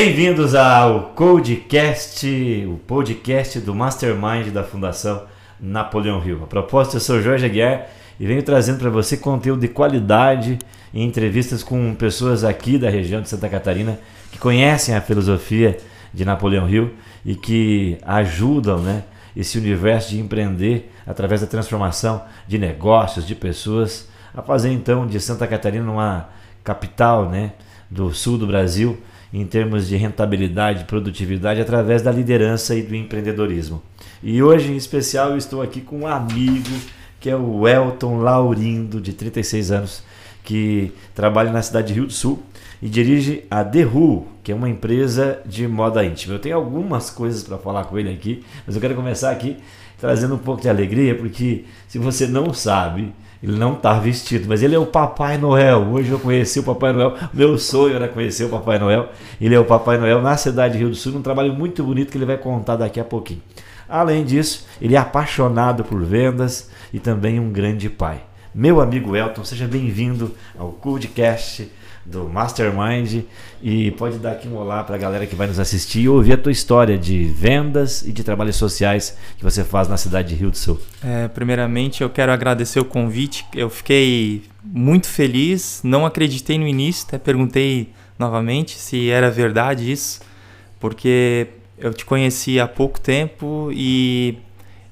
Bem-vindos ao Codecast, o podcast do Mastermind da Fundação Napoleão Hill. A propósito, eu sou Jorge Aguiar e venho trazendo para você conteúdo de qualidade em entrevistas com pessoas aqui da região de Santa Catarina que conhecem a filosofia de Napoleão Hill e que ajudam né, esse universo de empreender através da transformação de negócios, de pessoas, a fazer então de Santa Catarina uma capital né, do sul do Brasil em termos de rentabilidade, produtividade, através da liderança e do empreendedorismo. E hoje, em especial, estou aqui com um amigo que é o Elton Laurindo, de 36 anos, que trabalha na cidade de Rio do Sul e dirige a The Who, que é uma empresa de moda íntima. Eu tenho algumas coisas para falar com ele aqui, mas eu quero começar aqui trazendo um pouco de alegria, porque se você não sabe, ele não está vestido, mas ele é o Papai Noel. Hoje eu conheci o Papai Noel. Meu sonho era conhecer o Papai Noel. Ele é o Papai Noel na cidade de Rio do Sul, um trabalho muito bonito que ele vai contar daqui a pouquinho. Além disso, ele é apaixonado por vendas e também um grande pai. Meu amigo Elton, seja bem-vindo ao Codecast do Mastermind e pode dar aqui um olá para a galera que vai nos assistir e ouvir a tua história de vendas e de trabalhos sociais que você faz na cidade de Rio do Sul. É, primeiramente, eu quero agradecer o convite. Eu fiquei muito feliz, não acreditei no início, até perguntei novamente se era verdade isso, porque eu te conheci há pouco tempo e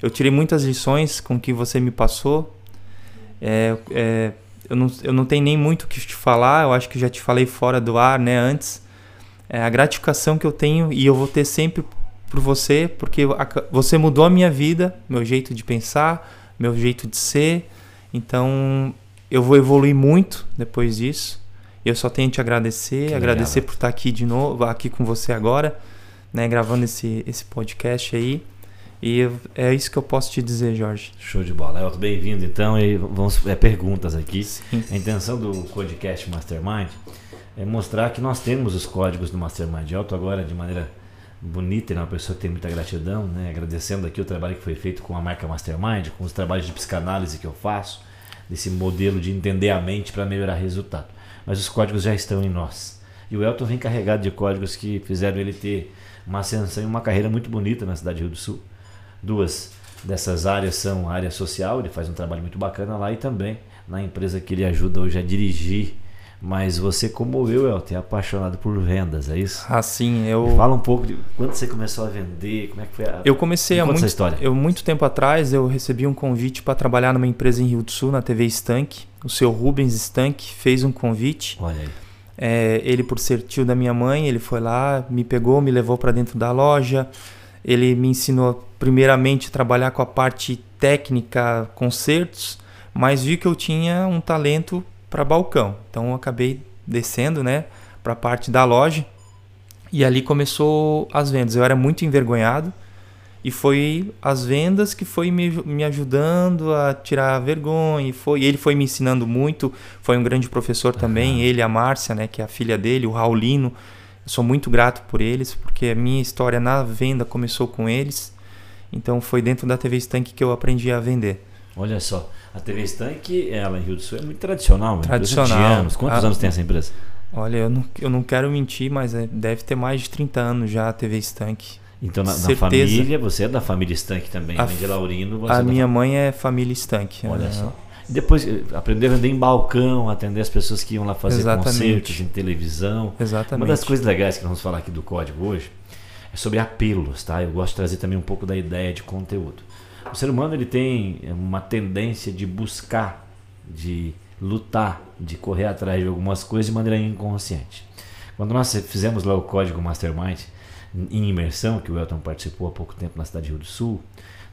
eu tirei muitas lições com o que você me passou. É, é, eu não, eu não tenho nem muito o que te falar, eu acho que já te falei fora do ar, né, antes. É a gratificação que eu tenho e eu vou ter sempre por você, porque você mudou a minha vida, meu jeito de pensar, meu jeito de ser. Então, eu vou evoluir muito depois disso. Eu só tenho que te agradecer, que agradecer legal. por estar aqui de novo, aqui com você agora, né, gravando esse, esse podcast aí. E é isso que eu posso te dizer, Jorge. Show de bola. Elton, bem-vindo então. E vamos é, perguntas aqui. Sim. A intenção do podcast Mastermind é mostrar que nós temos os códigos do Mastermind. Elton agora, de maneira bonita, é uma pessoa que tem muita gratidão, né? agradecendo aqui o trabalho que foi feito com a marca Mastermind, com os trabalhos de psicanálise que eu faço, desse modelo de entender a mente para melhorar resultado. Mas os códigos já estão em nós. E o Elton vem carregado de códigos que fizeram ele ter uma ascensão e uma carreira muito bonita na cidade de Rio do Sul Duas dessas áreas são a área social, ele faz um trabalho muito bacana lá, e também na empresa que ele ajuda hoje a dirigir. Mas você, como eu, Elton, é apaixonado por vendas, é isso? Assim, eu. Fala um pouco de quando você começou a vender, como é que foi a. Eu comecei há muito, história. Eu, muito tempo atrás, eu recebi um convite para trabalhar numa empresa em Rio do Sul, na TV Stank. O seu Rubens Stank fez um convite. Olha aí. É, ele, por ser tio da minha mãe, ele foi lá, me pegou, me levou para dentro da loja. Ele me ensinou primeiramente a trabalhar com a parte técnica, concertos, mas vi que eu tinha um talento para balcão. Então eu acabei descendo, né, para a parte da loja. E ali começou as vendas. Eu era muito envergonhado e foi as vendas que foi me, me ajudando a tirar a vergonha. E foi, ele foi me ensinando muito. Foi um grande professor também, ele, a Márcia, né, que é a filha dele, o Raulino eu sou muito grato por eles, porque a minha história na venda começou com eles. Então foi dentro da TV Stank que eu aprendi a vender. Olha só, a TV Stank, ela em Rio do Sul é muito tradicional, tradicional. Anos. Quantos a, anos tem essa empresa? Olha, eu não, eu não quero mentir, mas é, deve ter mais de 30 anos já a TV Stank. Então na, na, família, você é da família Stank também, a, além de Laurino. Você a é minha mãe é família Stank. Olha só. Depois eh, aprender a vender em balcão, atender as pessoas que iam lá fazer Exatamente. concertos em televisão. Exatamente. Uma das coisas legais que nós vamos falar aqui do código hoje é sobre apelos, tá? Eu gosto de trazer também um pouco da ideia de conteúdo. O ser humano ele tem uma tendência de buscar, de lutar, de correr atrás de algumas coisas de maneira inconsciente. Quando nós fizemos lá o código Mastermind em imersão, que o Elton participou há pouco tempo na cidade de Rio do Sul,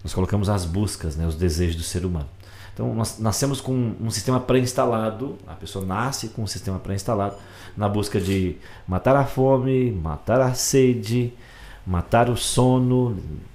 nós colocamos as buscas, né, os desejos do ser humano. Então, nós nascemos com um sistema pré-instalado, a pessoa nasce com um sistema pré-instalado na busca de matar a fome, matar a sede, matar o sono,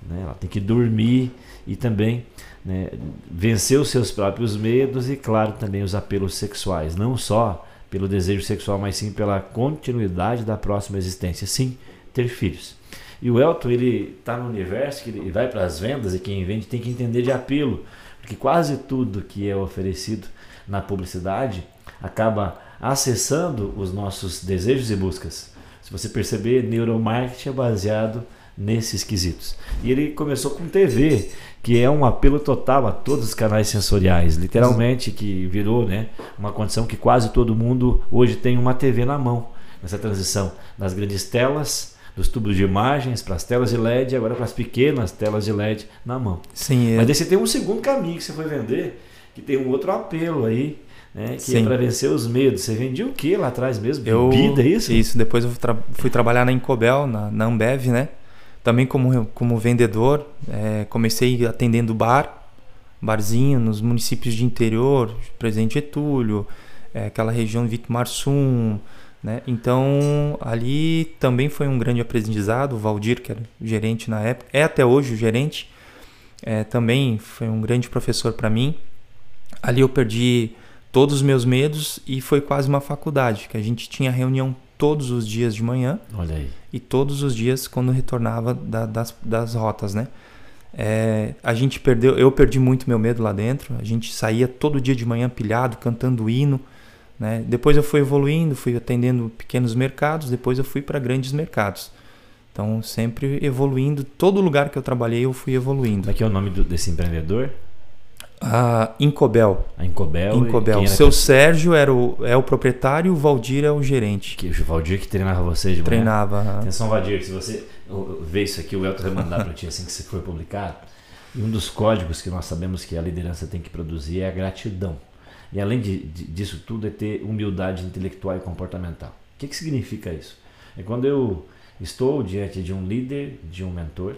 né? ela tem que dormir e também né, vencer os seus próprios medos e, claro, também os apelos sexuais, não só pelo desejo sexual, mas sim pela continuidade da próxima existência, sim, ter filhos. E o Elton, ele está no universo que ele vai para as vendas e quem vende tem que entender de apelo que quase tudo que é oferecido na publicidade acaba acessando os nossos desejos e buscas. Se você perceber, neuromarketing é baseado nesses quesitos. E ele começou com TV, que é um apelo total a todos os canais sensoriais, literalmente, que virou né, uma condição que quase todo mundo hoje tem uma TV na mão, nessa transição das grandes telas, dos tubos de imagens para as telas de LED, agora para as pequenas telas de LED na mão. Sim, é. Mas daí você tem um segundo caminho que você foi vender, que tem um outro apelo aí, né, que é Sim. é para vencer os medos. Você vendia o que lá atrás mesmo? Eu, Bebida, é isso? Isso, depois eu tra fui trabalhar na Incobel, na, na Ambev, né? Também como, como vendedor, é, comecei atendendo bar, barzinho nos municípios de interior, Presidente Getúlio, é, aquela região Vitmarsum, né? Então ali também foi um grande aprendizado. O Valdir, que era gerente na época, é até hoje o gerente, é, também foi um grande professor para mim. Ali eu perdi todos os meus medos e foi quase uma faculdade, que a gente tinha reunião todos os dias de manhã. E todos os dias quando retornava da, das, das rotas, né? É, a gente perdeu, eu perdi muito meu medo lá dentro. A gente saía todo dia de manhã pilhado, cantando hino. Né? Depois eu fui evoluindo, fui atendendo pequenos mercados, depois eu fui para grandes mercados. Então, sempre evoluindo. Todo lugar que eu trabalhei, eu fui evoluindo. Como é que é o nome do, desse empreendedor? A Incobel. A Incobel. Incobel. O seu que... Sérgio era o, é o proprietário o Valdir é o gerente. Que, o Valdir que treinava você de manhã? Treinava. Atenção, Valdir, se você ver isso aqui, o Elton vai mandar para ti assim que você for publicado. E um dos códigos que nós sabemos que a liderança tem que produzir é a gratidão. E além de, de, disso tudo, é ter humildade intelectual e comportamental. O que, que significa isso? É quando eu estou diante de um líder, de um mentor,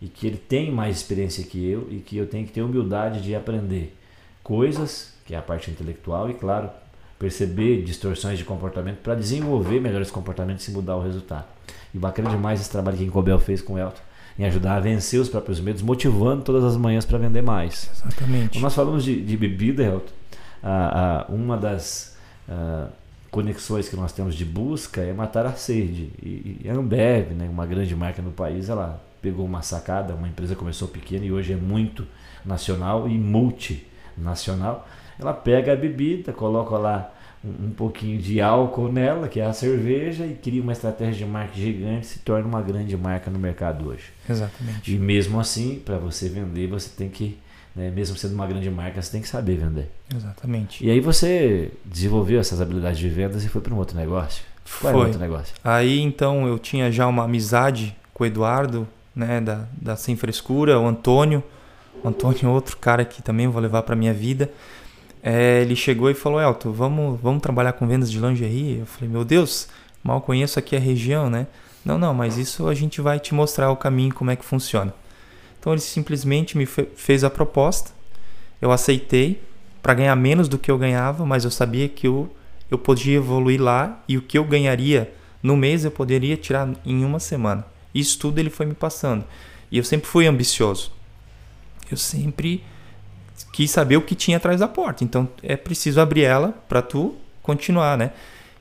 e que ele tem mais experiência que eu e que eu tenho que ter humildade de aprender coisas, que é a parte intelectual, e claro, perceber distorções de comportamento para desenvolver melhores comportamentos e mudar o resultado. E bacana demais esse trabalho que a Incobel fez com o Elton, em ajudar a vencer os próprios medos, motivando todas as manhãs para vender mais. Exatamente. Quando nós falamos de, de bebida, Elton, a, a, uma das a, conexões que nós temos de busca é matar a sede. E, e a Ambev, né, uma grande marca no país, ela pegou uma sacada, uma empresa começou pequena e hoje é muito nacional e multinacional. Ela pega a bebida, coloca lá um, um pouquinho de álcool nela, que é a cerveja, e cria uma estratégia de marca gigante, se torna uma grande marca no mercado hoje. Exatamente. E mesmo assim, para você vender, você tem que né? Mesmo sendo uma grande marca, você tem que saber vender. Exatamente. E aí você desenvolveu essas habilidades de vendas e foi para um outro negócio? Qual foi. outro negócio? Aí então eu tinha já uma amizade com o Eduardo, né, da, da Sem Frescura, o Antônio. O Antônio é outro cara que também vou levar para minha vida. É, ele chegou e falou: Elton, vamos, vamos trabalhar com vendas de lingerie? Eu falei: Meu Deus, mal conheço aqui a região, né? Não, não, mas isso a gente vai te mostrar o caminho, como é que funciona. Então ele simplesmente me fez a proposta, eu aceitei para ganhar menos do que eu ganhava, mas eu sabia que eu, eu podia evoluir lá e o que eu ganharia no mês eu poderia tirar em uma semana. Isso tudo ele foi me passando. E eu sempre fui ambicioso. Eu sempre quis saber o que tinha atrás da porta. Então é preciso abrir ela para tu continuar, né?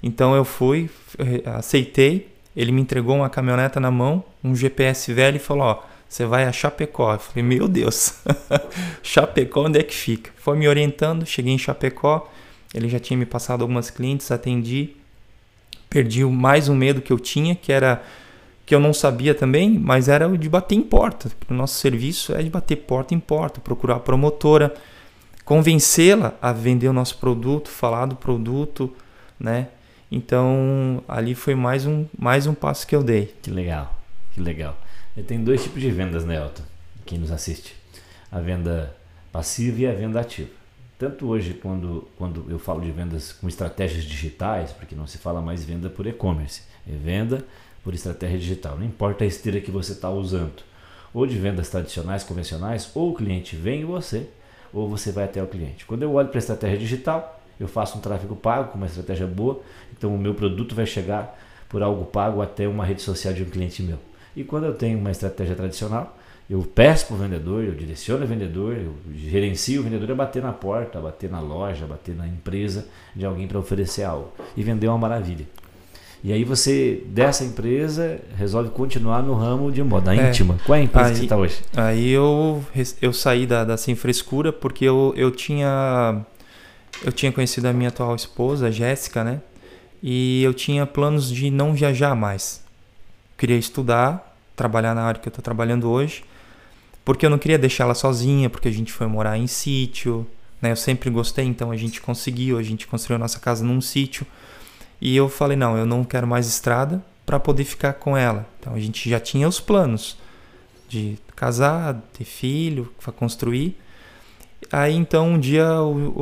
Então eu fui, eh, aceitei. Ele me entregou uma caminhoneta na mão, um GPS velho e falou: ó, você vai a Chapecó. Eu falei, meu Deus, Chapecó, onde é que fica? Foi me orientando, cheguei em Chapecó, ele já tinha me passado algumas clientes, atendi, perdi mais um medo que eu tinha, que era que eu não sabia também, mas era o de bater em porta. O nosso serviço é de bater porta em porta, procurar a promotora, convencê-la a vender o nosso produto, falar do produto, né? Então, ali foi mais um, mais um passo que eu dei. Que legal, que legal. Tem dois tipos de vendas, né, Elton? Quem nos assiste. A venda passiva e a venda ativa. Tanto hoje, quando, quando eu falo de vendas com estratégias digitais, porque não se fala mais venda por e-commerce, é venda por estratégia digital. Não importa a esteira que você está usando. Ou de vendas tradicionais, convencionais, ou o cliente vem em você, ou você vai até o cliente. Quando eu olho para a estratégia digital, eu faço um tráfego pago com uma estratégia boa, então o meu produto vai chegar por algo pago até uma rede social de um cliente meu. E quando eu tenho uma estratégia tradicional, eu peço para o vendedor, eu direciono o vendedor, eu gerencio o vendedor a bater na porta, a bater na loja, a bater na empresa de alguém para oferecer algo. E vender uma maravilha. E aí você, dessa empresa, resolve continuar no ramo de moda é, íntima. Qual é a empresa aí, que você está hoje? Aí eu, eu saí da, da Sem Frescura porque eu, eu tinha eu tinha conhecido a minha atual esposa, Jéssica, né? E eu tinha planos de não viajar mais. Queria estudar, trabalhar na área que eu estou trabalhando hoje, porque eu não queria deixar ela sozinha, porque a gente foi morar em sítio, né? Eu sempre gostei, então a gente conseguiu, a gente construiu a nossa casa num sítio. E eu falei, não, eu não quero mais estrada para poder ficar com ela. Então a gente já tinha os planos de casar, ter filho, construir. Aí então um dia,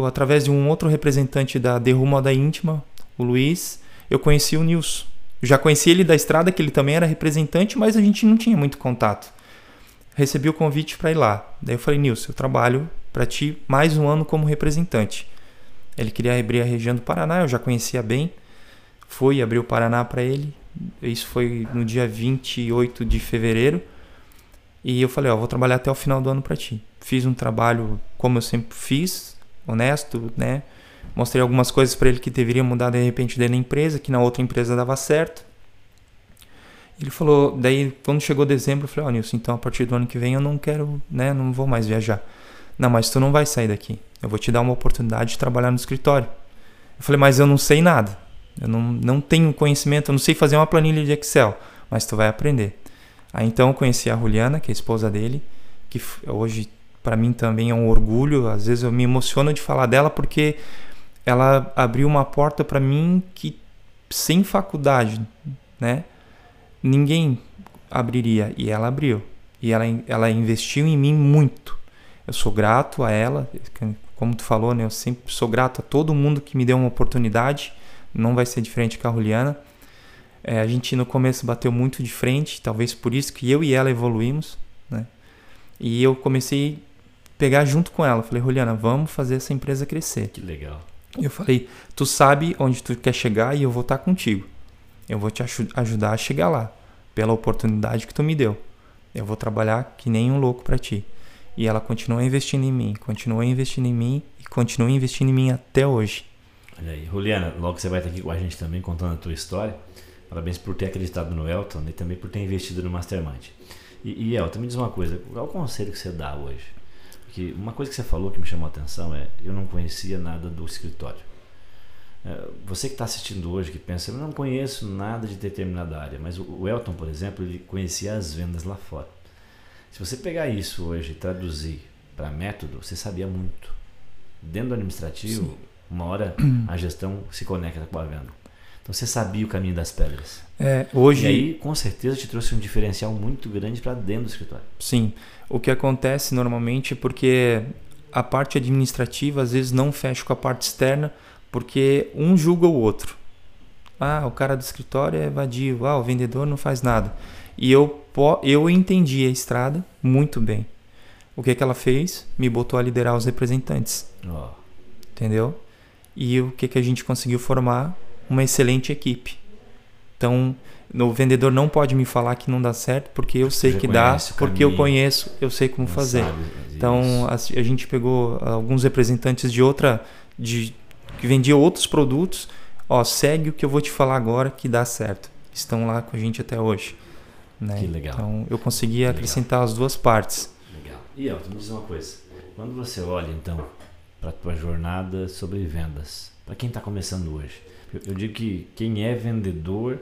através de um outro representante da Derrumo da Íntima, o Luiz, eu conheci o Nilson. Eu já conheci ele da estrada, que ele também era representante, mas a gente não tinha muito contato. Recebi o convite para ir lá. Daí eu falei, Nilson, eu trabalho para ti mais um ano como representante. Ele queria abrir a região do Paraná, eu já conhecia bem. Fui abrir o Paraná para ele. Isso foi no dia 28 de fevereiro. E eu falei, ó, vou trabalhar até o final do ano para ti. Fiz um trabalho como eu sempre fiz, honesto, né? Mostrei algumas coisas para ele que deveria mudar de repente dentro da empresa, que na outra empresa dava certo. Ele falou, daí quando chegou dezembro, eu falei, ó, oh, Nilson, então a partir do ano que vem eu não quero, né, não vou mais viajar. Não, mas tu não vai sair daqui. Eu vou te dar uma oportunidade de trabalhar no escritório. Eu falei, mas eu não sei nada. Eu não, não tenho conhecimento, eu não sei fazer uma planilha de Excel, mas tu vai aprender. Aí então eu conheci a Juliana, que é a esposa dele, que hoje para mim também é um orgulho. Às vezes eu me emociono de falar dela porque ela abriu uma porta para mim que sem faculdade, né? Ninguém abriria e ela abriu. E ela, ela investiu em mim muito. Eu sou grato a ela, como tu falou, né? Eu sempre sou grato a todo mundo que me deu uma oportunidade. Não vai ser diferente com a Juliana. É, a gente no começo bateu muito de frente, talvez por isso que eu e ela evoluímos, né? E eu comecei a pegar junto com ela. Falei, Juliana, vamos fazer essa empresa crescer. Que legal. Eu falei, tu sabe onde tu quer chegar e eu vou estar contigo. Eu vou te ajudar a chegar lá, pela oportunidade que tu me deu. Eu vou trabalhar que nem um louco para ti. E ela continua investindo em mim, continua investindo em mim e continua investindo em mim até hoje. Olha aí, Juliana, logo você vai estar aqui com a gente também contando a tua história. Parabéns por ter acreditado no Elton e também por ter investido no Mastermind. E, e Elton, me diz uma coisa, qual é o conselho que você dá hoje? Porque uma coisa que você falou que me chamou a atenção é, eu não conhecia nada do escritório. É, você que está assistindo hoje, que pensa, eu não conheço nada de determinada área, mas o Elton, por exemplo, ele conhecia as vendas lá fora. Se você pegar isso hoje e traduzir para método, você sabia muito. Dentro do administrativo, Sim. uma hora a gestão se conecta com a venda. Então você sabia o caminho das pedras. É, hoje... E aí, com certeza, te trouxe um diferencial muito grande para dentro do escritório. Sim. O que acontece normalmente é porque a parte administrativa às vezes não fecha com a parte externa porque um julga o outro. Ah, o cara do escritório é vadio. Ah, o vendedor não faz nada. E eu, eu entendi a estrada muito bem. O que, que ela fez? Me botou a liderar os representantes. Oh. Entendeu? E o que, que a gente conseguiu formar? Uma excelente equipe. Então, o vendedor não pode me falar que não dá certo, porque eu sei que dá, porque eu conheço, eu sei como fazer. Então, a, a, gente pegou alguns representantes de outra. De, que vendiam outros produtos. Ó, segue o que eu vou te falar agora que dá certo. Estão lá com a gente até hoje. Né? Que legal. Então eu consegui acrescentar as duas partes. Legal. E Elton, me diz uma coisa. Quando você olha então para a tua jornada sobre vendas, para quem está começando hoje, eu, digo que quem é vendedor,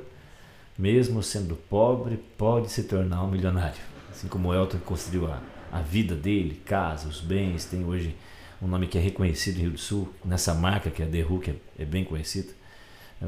mesmo sendo pobre, pode se tornar um milionário. Assim como o Elton construiu a, a vida dele, casa, os bens, tem hoje um nome que é reconhecido no Rio do Sul, nessa marca que é a Derru, que é, é bem conhecida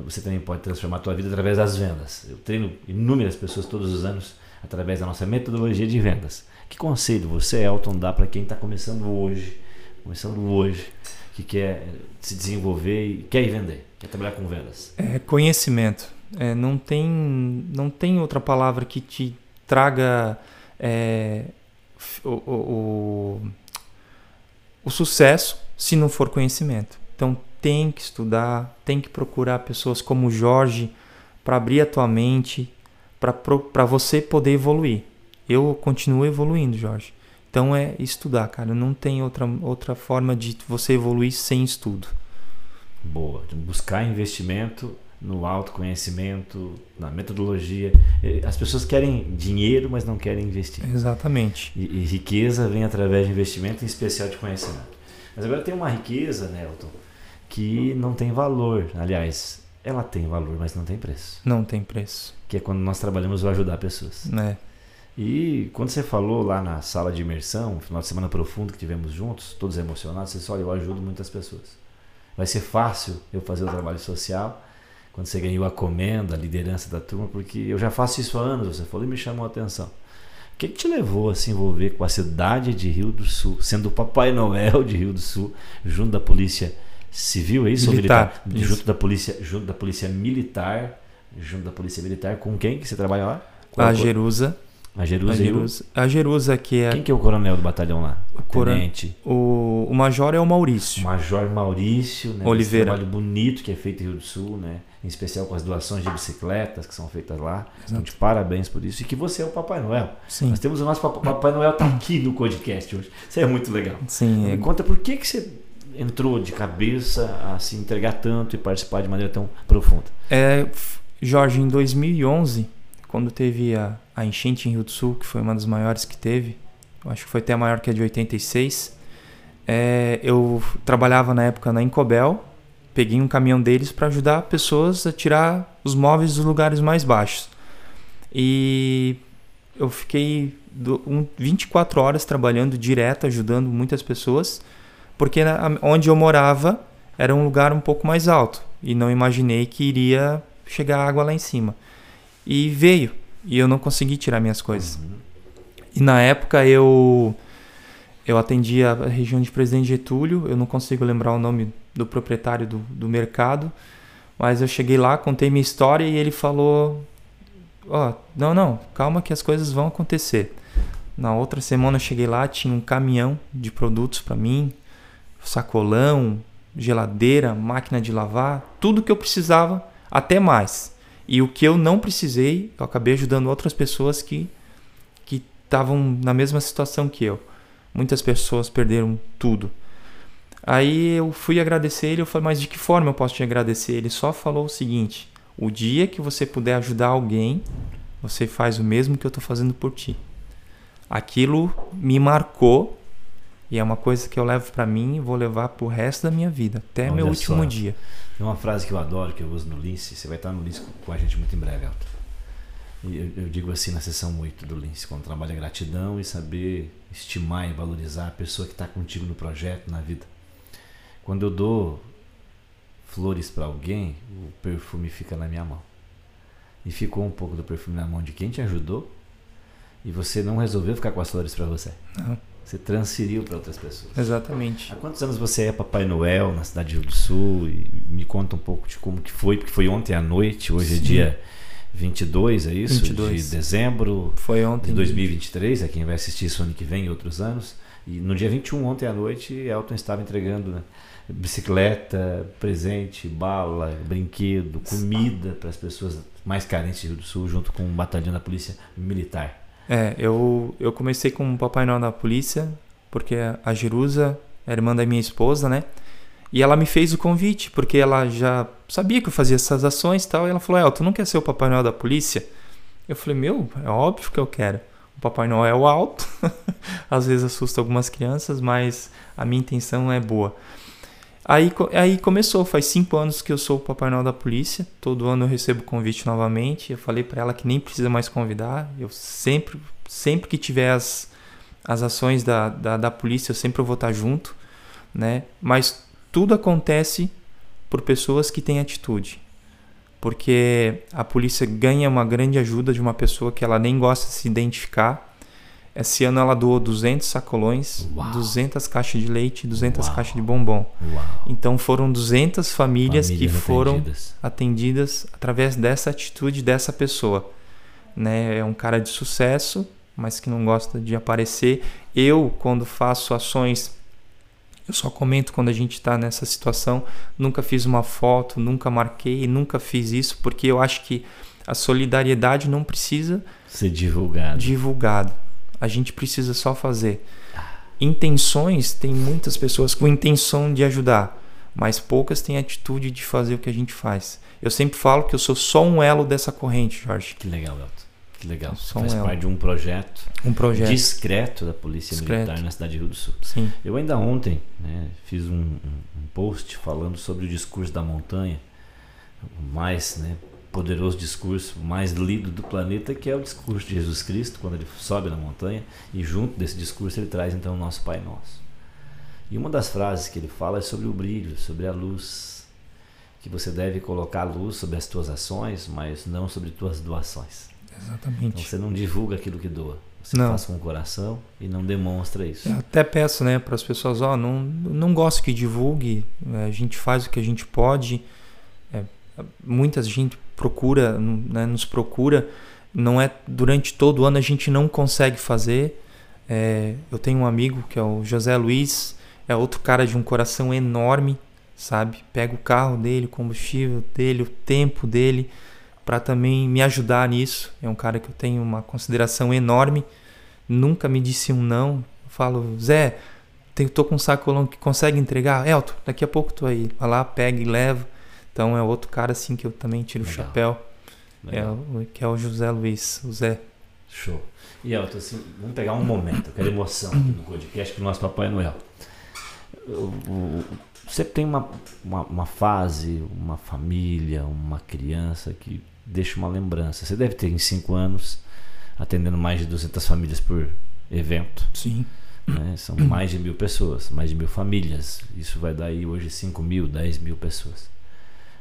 você também pode transformar a tua vida através das vendas. Eu treino inúmeras pessoas todos os anos através da nossa metodologia de vendas. Que conselho você, Elton, dá para quem está começando hoje, começando hoje, que quer se desenvolver e quer ir vender, quer trabalhar com vendas? É conhecimento. É, não tem não tem outra palavra que te traga é, o, o, o, sucesso se não for conhecimento. Então tem que estudar, tem que procurar pessoas como Jorge para abrir a tua mente, para você poder evoluir. Eu continuo evoluindo, Jorge. Então é estudar, cara. Não tem outra, outra forma de você evoluir sem estudo. Boa. Buscar investimento no autoconhecimento, na metodologia. As pessoas querem dinheiro, mas não querem investir. Exatamente. E, e riqueza vem através de investimento, em especial de conhecimento. Mas agora tem uma riqueza, Nelton, que não tem valor. Aliás, ela tem valor, mas não tem preço. Não tem preço. Que é quando nós trabalhamos o ajudar pessoas. É. E quando você falou lá na sala de imersão, final de semana profundo que tivemos juntos, todos emocionados, você disse, olha, eu ajudo muitas pessoas. Vai ser fácil eu fazer o trabalho social quando você ganhou a comenda, a liderança da turma, porque eu já faço isso há anos, você falou e me chamou a atenção. O que, que te levou a se envolver com a cidade de Rio do Sul, sendo o Papai Noel de Rio do Sul, junto da polícia civil, é isso? Militar, militar? Isso. Junto da polícia, junto da polícia militar, junto da polícia militar, com quem que você trabalha lá? Qual a Jerusa. A Jerusa, a Jerusa, a Jerusa que é. Quem que é o coronel do batalhão lá? O, tenente. O, o major é o Maurício. O major Maurício, né? Oliveira. Esse trabalho bonito que é feito em Rio do Sul, né? Em especial com as doações de bicicletas que são feitas lá. Então, de parabéns por isso. E que você é o Papai Noel. Sim. Nós temos o nosso Papai, Papai Noel tá aqui no podcast hoje. Isso é muito legal. Sim. Me é... conta por que, que você entrou de cabeça a se entregar tanto e participar de maneira tão profunda. É, Jorge, em 2011 quando teve a, a enchente em Rio do Sul, que foi uma das maiores que teve, acho que foi até maior que a de 86, é, eu trabalhava na época na Incobel, peguei um caminhão deles para ajudar pessoas a tirar os móveis dos lugares mais baixos. E eu fiquei do, um, 24 horas trabalhando direto, ajudando muitas pessoas, porque na, onde eu morava era um lugar um pouco mais alto e não imaginei que iria chegar água lá em cima. E veio. E eu não consegui tirar minhas coisas. Uhum. E na época eu eu atendia a região de Presidente Getúlio, eu não consigo lembrar o nome do proprietário do, do mercado, mas eu cheguei lá, contei minha história e ele falou: Ó, oh, não, não, calma que as coisas vão acontecer. Na outra semana eu cheguei lá, tinha um caminhão de produtos para mim, sacolão, geladeira, máquina de lavar, tudo que eu precisava, até mais. E o que eu não precisei, eu acabei ajudando outras pessoas que que estavam na mesma situação que eu. Muitas pessoas perderam tudo. Aí eu fui agradecer ele, eu falei, mas de que forma eu posso te agradecer? Ele só falou o seguinte: o dia que você puder ajudar alguém, você faz o mesmo que eu estou fazendo por ti. Aquilo me marcou e é uma coisa que eu levo para mim e vou levar pro resto da minha vida, até Olha meu último só. dia. Tem uma frase que eu adoro, que eu uso no Lince, você vai estar no Lince com a gente muito em breve, Alto. Eu, eu, digo assim na sessão 8 do Lince, quando trabalha gratidão e saber estimar e valorizar a pessoa que está contigo no projeto, na vida. Quando eu dou flores para alguém, o perfume fica na minha mão. E ficou um pouco do perfume na mão de quem te ajudou e você não resolveu ficar com as flores para você. Não. Você transferiu para outras pessoas. Exatamente. Há quantos anos você é Papai Noel na cidade de Rio do Sul? E me conta um pouco de como que foi, porque foi ontem à noite, hoje Sim. é dia 22, é isso? 22. De dezembro foi ontem de 2023, é quem vai assistir isso ano que vem e outros anos. E no dia 21, ontem à noite, Elton estava entregando né, bicicleta, presente, bala, brinquedo, comida para as pessoas mais carentes de Rio do Sul, junto com um batalhão da Polícia Militar. É, eu, eu comecei com o Papai Noel da polícia, porque a Jerusa era irmã da minha esposa, né? E ela me fez o convite, porque ela já sabia que eu fazia essas ações e tal. E ela falou: El, tu não quer ser o Papai Noel da polícia? Eu falei: Meu, é óbvio que eu quero. O Papai Noel é alto, às vezes assusta algumas crianças, mas a minha intenção é boa. Aí, aí começou, faz cinco anos que eu sou o Papai Noel da polícia. Todo ano eu recebo convite novamente. Eu falei para ela que nem precisa mais convidar. Eu sempre, sempre que tiver as, as ações da, da, da polícia, eu sempre vou estar junto, né? Mas tudo acontece por pessoas que têm atitude. Porque a polícia ganha uma grande ajuda de uma pessoa que ela nem gosta de se identificar esse ano ela doou 200 sacolões, Uau. 200 caixas de leite, 200 Uau. caixas de bombom. Uau. Então foram 200 famílias, famílias que foram atendidas. atendidas através dessa atitude dessa pessoa. Né? É um cara de sucesso, mas que não gosta de aparecer. Eu, quando faço ações, eu só comento quando a gente está nessa situação. Nunca fiz uma foto, nunca marquei, nunca fiz isso, porque eu acho que a solidariedade não precisa ser divulgado. divulgado a gente precisa só fazer. Intenções, tem muitas pessoas com intenção de ajudar, mas poucas têm atitude de fazer o que a gente faz. Eu sempre falo que eu sou só um elo dessa corrente, Jorge. Que legal, Elton. Que legal. Só Faz parte de um projeto, um projeto discreto da Polícia discreto. Militar na cidade de Rio do Sul. Sim. Eu ainda ontem né, fiz um, um, post falando sobre o discurso da montanha mais né, poderoso discurso, mais lido do planeta, que é o discurso de Jesus Cristo, quando ele sobe na montanha, e junto desse discurso ele traz então o nosso Pai Nosso. E uma das frases que ele fala é sobre o brilho, sobre a luz, que você deve colocar a luz sobre as tuas ações, mas não sobre tuas doações. Exatamente. Então você não divulga aquilo que doa. Você não. faz com o coração e não demonstra isso. Eu até peço né, para as pessoas, ó, não, não gosto que divulgue, a gente faz o que a gente pode. É, muita gente procura, né, nos procura, não é durante todo o ano a gente não consegue fazer. É, eu tenho um amigo que é o José Luiz, é outro cara de um coração enorme, sabe? Pega o carro dele, o combustível dele, o tempo dele para também me ajudar nisso. É um cara que eu tenho uma consideração enorme. Nunca me disse um não. Eu falo, Zé, tô com um sacolão que consegue entregar? Elton, daqui a pouco tô aí. Vai lá, pega e leva. Então é outro cara assim que eu também tiro Legal. o chapéu. É o, que é o José Luiz, o Zé. Show. E Elton, assim, vamos pegar um momento, aquela emoção aqui no podcast do nosso Papai Noel. Você tem uma, uma, uma fase, uma família, uma criança que deixa uma lembrança. Você deve ter em cinco anos atendendo mais de 200 famílias por evento. Sim. Né? São mais de mil pessoas, mais de mil famílias. Isso vai dar aí hoje 5 mil, 10 mil pessoas.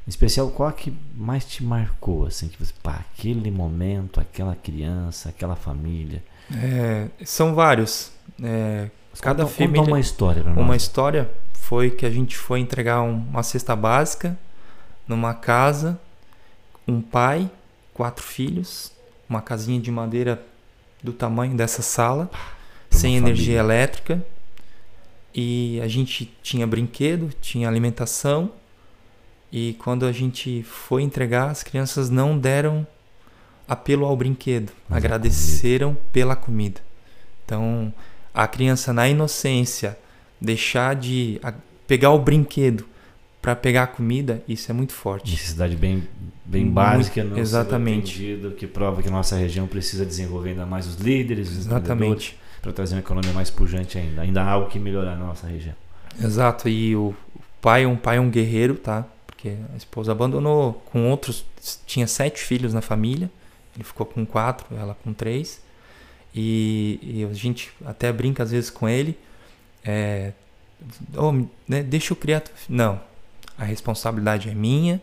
Em especial, qual que mais te marcou? Assim, que você, pá, aquele momento, aquela criança, aquela família. É, são vários. É, cada conta, família. Conta uma história pra nós. Uma história foi que a gente foi entregar uma cesta básica numa casa um pai, quatro filhos, uma casinha de madeira do tamanho dessa sala, sem energia elétrica. E a gente tinha brinquedo, tinha alimentação. E quando a gente foi entregar, as crianças não deram apelo ao brinquedo, Mas agradeceram comida. pela comida. Então, a criança na inocência deixar de pegar o brinquedo para pegar a comida, isso é muito forte. Necessidade bem, bem muito, básica, não exatamente. que prova que nossa região precisa desenvolver ainda mais os líderes, os exatamente para trazer uma economia mais pujante ainda. Ainda há algo que melhorar na nossa região. Exato, e o pai, um pai é um guerreiro, tá? Porque a esposa abandonou com outros, tinha sete filhos na família, ele ficou com quatro, ela com três. E, e a gente até brinca às vezes com ele, é, oh, né, deixa eu criar. Não, a responsabilidade é minha,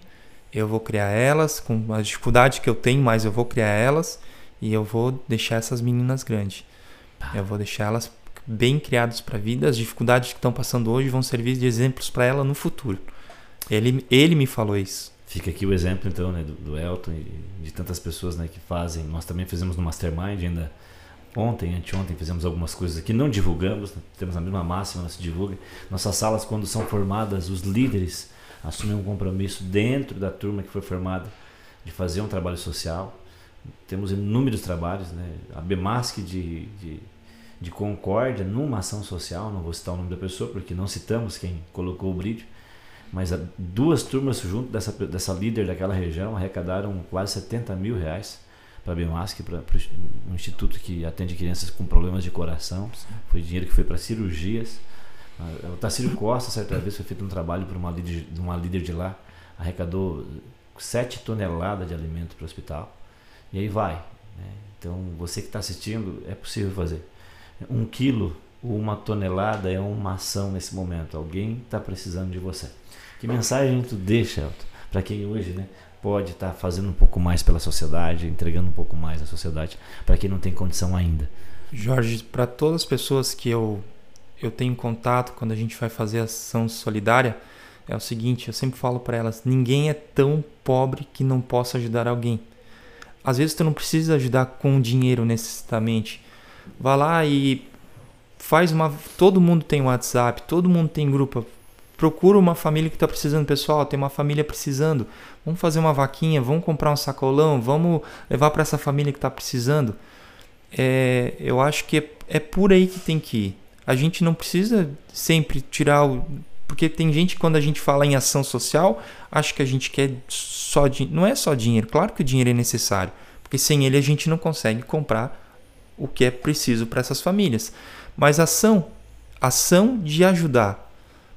eu vou criar elas com as dificuldades que eu tenho, mas eu vou criar elas e eu vou deixar essas meninas grandes. Eu vou deixar elas bem criadas para a vida. As dificuldades que estão passando hoje vão servir de exemplos para ela no futuro. Ele, ele me falou isso. Fica aqui o exemplo então né, do, do Elton e de tantas pessoas né, que fazem. Nós também fizemos no Mastermind ainda ontem, anteontem fizemos algumas coisas aqui, não divulgamos, temos a mesma máxima, não se divulga. Nossas salas, quando são formadas, os líderes assumir um compromisso dentro da turma que foi formada de fazer um trabalho social. Temos inúmeros trabalhos, né? a BEMASC de, de, de Concórdia, numa ação social, não vou citar o nome da pessoa porque não citamos quem colocou o brilho, mas duas turmas junto dessa, dessa líder daquela região arrecadaram quase 70 mil reais para a BEMASC, para um instituto que atende crianças com problemas de coração. Foi dinheiro que foi para cirurgias. O Tacílio Costa, certa vez, foi feito um trabalho por uma líder, uma líder de lá, arrecadou 7 toneladas de alimento para o hospital. E aí vai. Né? Então, você que está assistindo, é possível fazer. Um quilo ou uma tonelada é uma ação nesse momento. Alguém está precisando de você. Que mensagem tu deixa, para quem hoje né, pode estar tá fazendo um pouco mais pela sociedade, entregando um pouco mais à sociedade, para quem não tem condição ainda? Jorge, para todas as pessoas que eu eu tenho contato quando a gente vai fazer ação solidária é o seguinte: eu sempre falo para elas, ninguém é tão pobre que não possa ajudar alguém. Às vezes tu não precisa ajudar com dinheiro necessariamente. Vá lá e faz uma. Todo mundo tem WhatsApp, todo mundo tem grupo. Procura uma família que está precisando, pessoal. Tem uma família precisando. Vamos fazer uma vaquinha, vamos comprar um sacolão, vamos levar para essa família que está precisando. É, eu acho que é, é por aí que tem que ir a gente não precisa sempre tirar o. Porque tem gente quando a gente fala em ação social, acha que a gente quer só dinheiro. Não é só dinheiro, claro que o dinheiro é necessário, porque sem ele a gente não consegue comprar o que é preciso para essas famílias. Mas ação, ação de ajudar.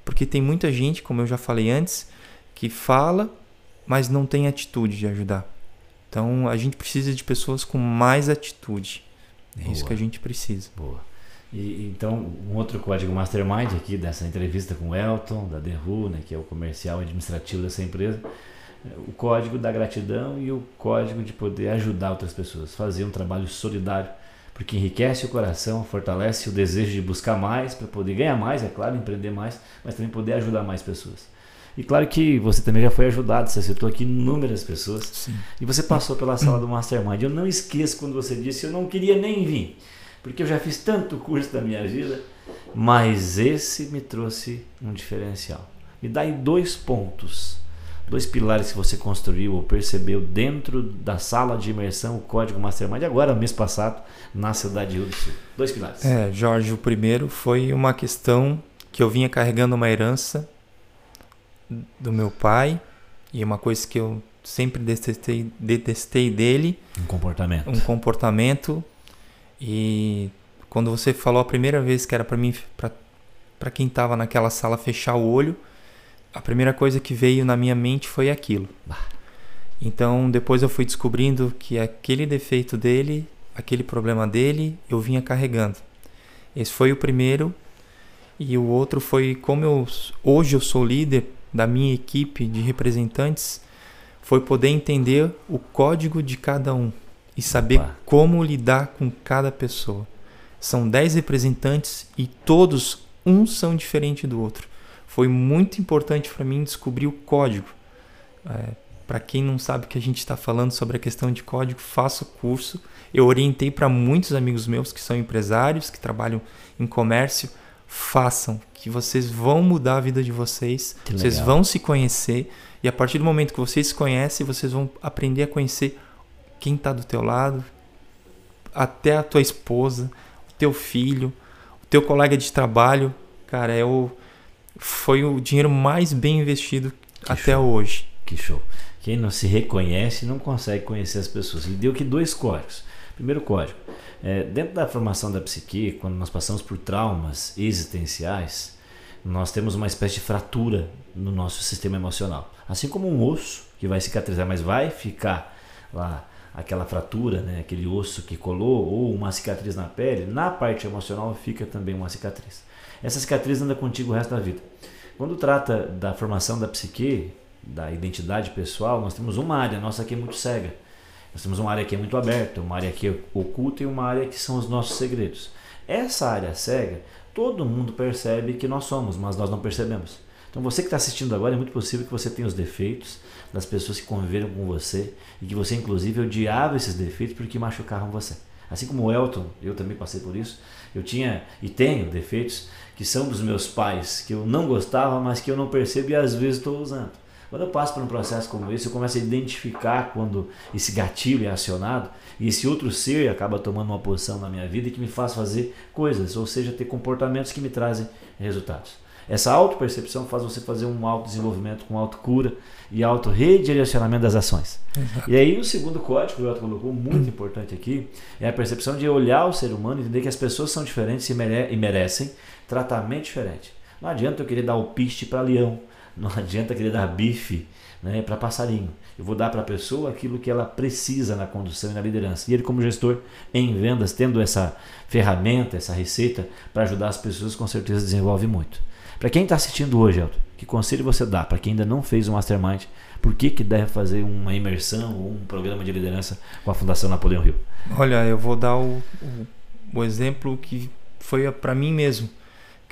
Porque tem muita gente, como eu já falei antes, que fala, mas não tem atitude de ajudar. Então a gente precisa de pessoas com mais atitude. É Boa. isso que a gente precisa. Boa. E, então, um outro código mastermind aqui dessa entrevista com o Elton, da Derru, né, que é o comercial administrativo dessa empresa, é o código da gratidão e o código de poder ajudar outras pessoas, fazer um trabalho solidário, porque enriquece o coração, fortalece o desejo de buscar mais, para poder ganhar mais, é claro, empreender mais, mas também poder ajudar mais pessoas. E claro que você também já foi ajudado, você citou aqui inúmeras pessoas. Sim. E você passou pela sala do Mastermind. Eu não esqueço quando você disse, eu não queria nem vir, porque eu já fiz tanto curso da minha vida, mas esse me trouxe um diferencial. Me dá aí dois pontos, dois pilares que você construiu ou percebeu dentro da sala de imersão, o Código Mastermind, agora, mês passado, na cidade de Rio do Sul. Dois pilares. É, Jorge, o primeiro foi uma questão que eu vinha carregando uma herança do meu pai e uma coisa que eu sempre detestei, detestei dele. Um comportamento. Um comportamento. E quando você falou a primeira vez que era para mim, para quem estava naquela sala fechar o olho, a primeira coisa que veio na minha mente foi aquilo. Então depois eu fui descobrindo que aquele defeito dele, aquele problema dele, eu vinha carregando. Esse foi o primeiro. E o outro foi como eu hoje eu sou líder da minha equipe de representantes foi poder entender o código de cada um e saber Opa. como lidar com cada pessoa. São 10 representantes e todos, uns são diferente do outro. Foi muito importante para mim descobrir o código. É, para quem não sabe que a gente está falando sobre a questão de código, faça o curso. Eu orientei para muitos amigos meus que são empresários, que trabalham em comércio, façam, que vocês vão mudar a vida de vocês, que vocês legal. vão se conhecer e a partir do momento que vocês se conhecem, vocês vão aprender a conhecer quem está do teu lado, até a tua esposa, o teu filho, o teu colega de trabalho, cara, é o foi o dinheiro mais bem investido que até show. hoje. Que show. Quem não se reconhece não consegue conhecer as pessoas. Ele deu aqui dois códigos. Primeiro código, é, dentro da formação da psique, quando nós passamos por traumas existenciais, nós temos uma espécie de fratura no nosso sistema emocional. Assim como um osso que vai cicatrizar, mas vai ficar lá aquela fratura, né, aquele osso que colou ou uma cicatriz na pele, na parte emocional fica também uma cicatriz. Essa cicatriz anda contigo o resto da vida. Quando trata da formação da psique, da identidade pessoal, nós temos uma área nossa que é muito cega nós temos uma área que é muito aberta, uma área que é oculta e uma área que são os nossos segredos. Essa área cega, todo mundo percebe que nós somos, mas nós não percebemos. Então você que está assistindo agora, é muito possível que você tenha os defeitos das pessoas que conviveram com você e que você inclusive odiava esses defeitos porque machucaram você. Assim como o Elton, eu também passei por isso. Eu tinha e tenho defeitos que são dos meus pais, que eu não gostava, mas que eu não percebo e às vezes estou usando. Quando eu passo por um processo como esse, eu começo a identificar quando esse gatilho é acionado e esse outro ser acaba tomando uma posição na minha vida que me faz fazer coisas, ou seja, ter comportamentos que me trazem resultados. Essa autopercepção faz você fazer um autodesenvolvimento com autocura e auto-redirecionamento das ações. Exato. E aí o segundo código que o Otto colocou, muito importante aqui, é a percepção de olhar o ser humano e entender que as pessoas são diferentes e merecem tratamento diferente. Não adianta eu querer dar o piste para leão, não adianta querer dar bife né, para passarinho. Eu vou dar para a pessoa aquilo que ela precisa na condução e na liderança. E ele, como gestor em vendas, tendo essa ferramenta, essa receita para ajudar as pessoas, com certeza desenvolve muito. Para quem está assistindo hoje, Elton, que conselho você dá para quem ainda não fez um mastermind? Por que, que deve fazer uma imersão ou um programa de liderança com a Fundação Napoleão Rio? Olha, eu vou dar o, o, o exemplo que foi para mim mesmo.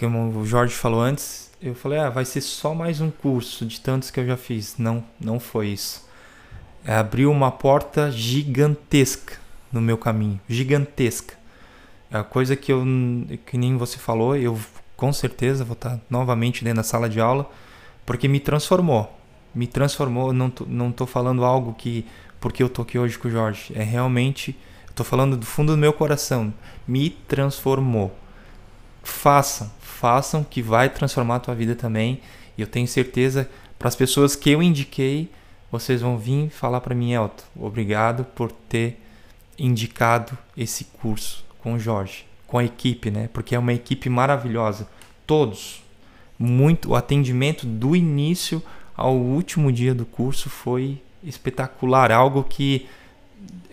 Como o Jorge falou antes, eu falei, ah, vai ser só mais um curso de tantos que eu já fiz. Não, não foi isso. É, abriu uma porta gigantesca no meu caminho, gigantesca. É a coisa que eu, que nem você falou, eu com certeza vou estar novamente dentro da sala de aula, porque me transformou. Me transformou, não tô, não falando algo que porque eu tô aqui hoje com o Jorge, é realmente, tô falando do fundo do meu coração, me transformou. Façam, façam que vai transformar a tua vida também. E eu tenho certeza para as pessoas que eu indiquei, vocês vão vir falar para mim, Elton, obrigado por ter indicado esse curso com o Jorge, com a equipe, né? Porque é uma equipe maravilhosa, todos. Muito o atendimento do início ao último dia do curso foi espetacular, algo que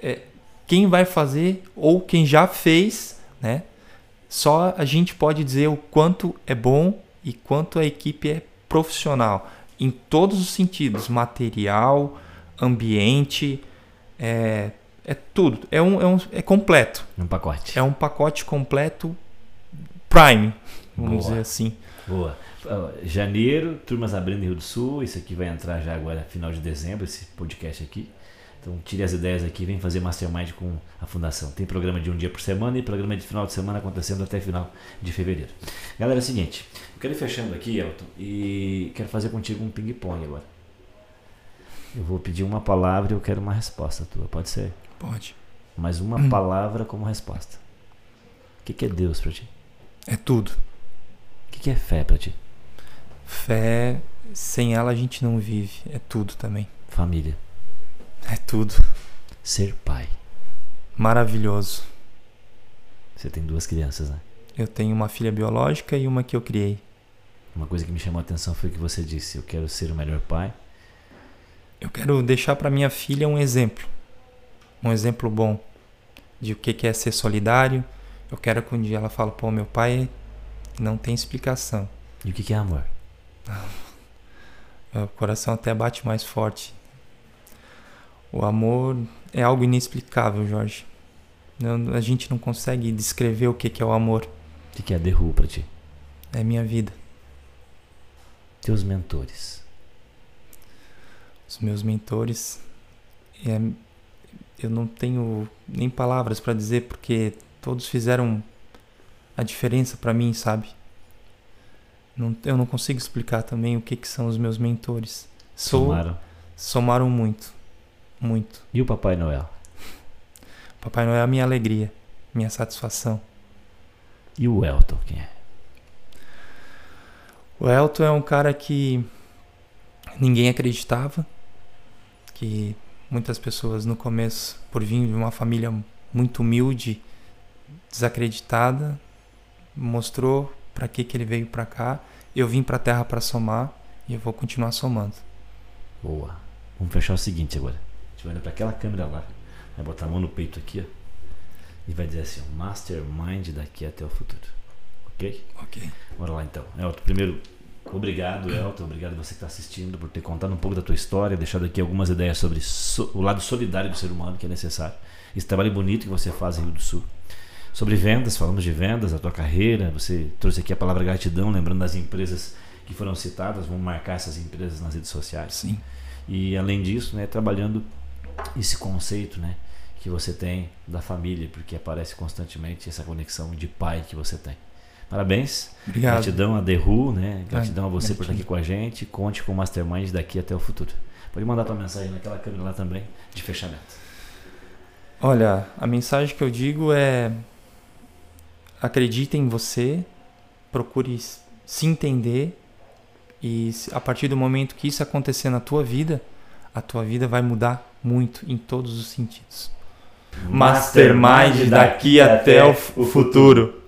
é, quem vai fazer ou quem já fez, né? Só a gente pode dizer o quanto é bom e quanto a equipe é profissional em todos os sentidos, material, ambiente, é, é tudo, é um, é um é completo. Um pacote. É um pacote completo Prime, vamos Boa. dizer assim. Boa. Janeiro, turmas abrindo em Rio do Sul. Isso aqui vai entrar já agora, final de dezembro, esse podcast aqui. Então tire as ideias aqui, vem fazer mastermind com a fundação. Tem programa de um dia por semana e programa de final de semana acontecendo até final de fevereiro. Galera, é o seguinte, eu quero ir fechando aqui, Elton, e quero fazer contigo um ping-pong agora. Eu vou pedir uma palavra e eu quero uma resposta tua, pode ser? Pode. Mas uma hum. palavra como resposta. O que, que é Deus para ti? É tudo. O que, que é fé para ti? Fé, sem ela a gente não vive. É tudo também. Família. É tudo. Ser pai. Maravilhoso. Você tem duas crianças, né? Eu tenho uma filha biológica e uma que eu criei. Uma coisa que me chamou a atenção foi que você disse: Eu quero ser o melhor pai. Eu quero deixar para minha filha um exemplo. Um exemplo bom de o que é ser solidário. Eu quero que um dia ela fale: Pô, meu pai não tem explicação. E o que é amor? O coração até bate mais forte. O amor é algo inexplicável, Jorge. a gente não consegue descrever o que, é o amor. O que, é a derru para ti? É minha vida. Teus mentores. Os meus mentores. É, eu não tenho nem palavras para dizer porque todos fizeram a diferença para mim, sabe? Não, eu não consigo explicar também o que, que são os meus mentores. Sou, somaram. Somaram muito. Muito. E o Papai Noel? Papai Noel é a minha alegria, minha satisfação. E o Elton, quem é? O Elton é um cara que ninguém acreditava, que muitas pessoas no começo, por vir de uma família muito humilde, desacreditada, mostrou para que que ele veio para cá. Eu vim para a Terra para somar e eu vou continuar somando. Boa. Vamos fechar o seguinte agora gente vai olhar para aquela câmera lá, vai botar a mão no peito aqui, ó, e vai dizer assim, Mastermind daqui até o futuro. Ok? Ok. Bora lá então. Elton, primeiro, obrigado, Elton. Obrigado você que está assistindo por ter contado um pouco da tua história, deixado aqui algumas ideias sobre so, o lado solidário do ser humano que é necessário. Esse trabalho bonito que você faz em Rio do Sul. Sobre vendas, falamos de vendas, a tua carreira. Você trouxe aqui a palavra gratidão, lembrando das empresas que foram citadas. Vamos marcar essas empresas nas redes sociais. Sim. E além disso, né, trabalhando esse conceito, né, que você tem da família, porque aparece constantemente essa conexão de pai que você tem. Parabéns. Obrigado. Gratidão a Derru, né? Gratidão a você por estar aqui com a gente. Conte com o Mastermind daqui até o futuro. Pode mandar tua mensagem naquela câmera lá também de fechamento. Olha, a mensagem que eu digo é acredite em você, procure se entender e a partir do momento que isso acontecer na tua vida, a tua vida vai mudar muito em todos os sentidos. Mastermind daqui até o futuro.